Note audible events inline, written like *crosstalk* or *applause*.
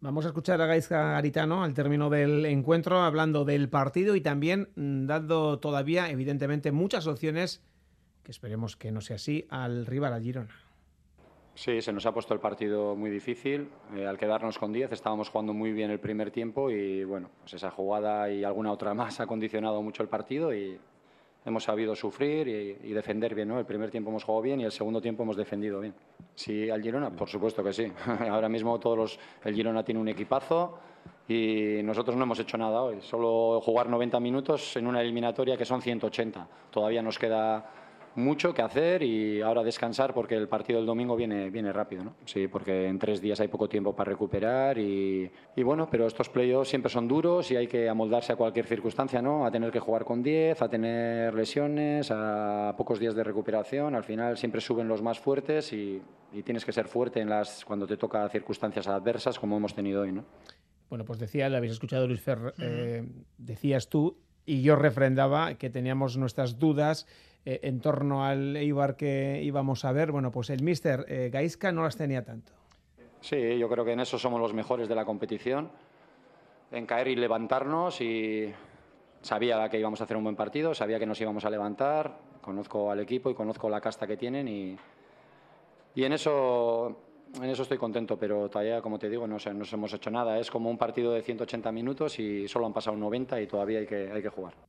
Vamos a escuchar a Gaisca Garitano al término del encuentro, hablando del partido y también mm, dando todavía, evidentemente, muchas opciones, que esperemos que no sea así, al rival, al Girona. Sí, se nos ha puesto el partido muy difícil. Eh, al quedarnos con 10 estábamos jugando muy bien el primer tiempo y bueno, pues esa jugada y alguna otra más ha condicionado mucho el partido y hemos sabido sufrir y, defender bien. ¿no? El primer tiempo hemos jugado bien y el segundo tiempo hemos defendido bien. Sí, al Girona, por supuesto que sí. *laughs* Ahora mismo todos los, el Girona tiene un equipazo y nosotros no hemos hecho nada hoy. Solo jugar 90 minutos en una eliminatoria que son 180. Todavía nos queda mucho que hacer y ahora descansar porque el partido del domingo viene, viene rápido, ¿no? Sí, porque en tres días hay poco tiempo para recuperar y, y bueno, pero estos playoffs siempre son duros y hay que amoldarse a cualquier circunstancia, ¿no? A tener que jugar con 10, a tener lesiones, a pocos días de recuperación. Al final siempre suben los más fuertes y, y tienes que ser fuerte en las, cuando te toca circunstancias adversas como hemos tenido hoy, ¿no? Bueno, pues decía, lo habéis escuchado Luis Fer, eh, decías tú, y yo refrendaba que teníamos nuestras dudas eh, en torno al Eibar que íbamos a ver. Bueno, pues el míster eh, Gaisca no las tenía tanto. Sí, yo creo que en eso somos los mejores de la competición, en caer y levantarnos y sabía que íbamos a hacer un buen partido, sabía que nos íbamos a levantar, conozco al equipo y conozco la casta que tienen y, en eso en eso estoy contento, pero todavía, como te digo, no, no hemos hecho nada. Es como un partido de 180 minutos y solo han pasado 90 y todavía hay que, hay que jugar.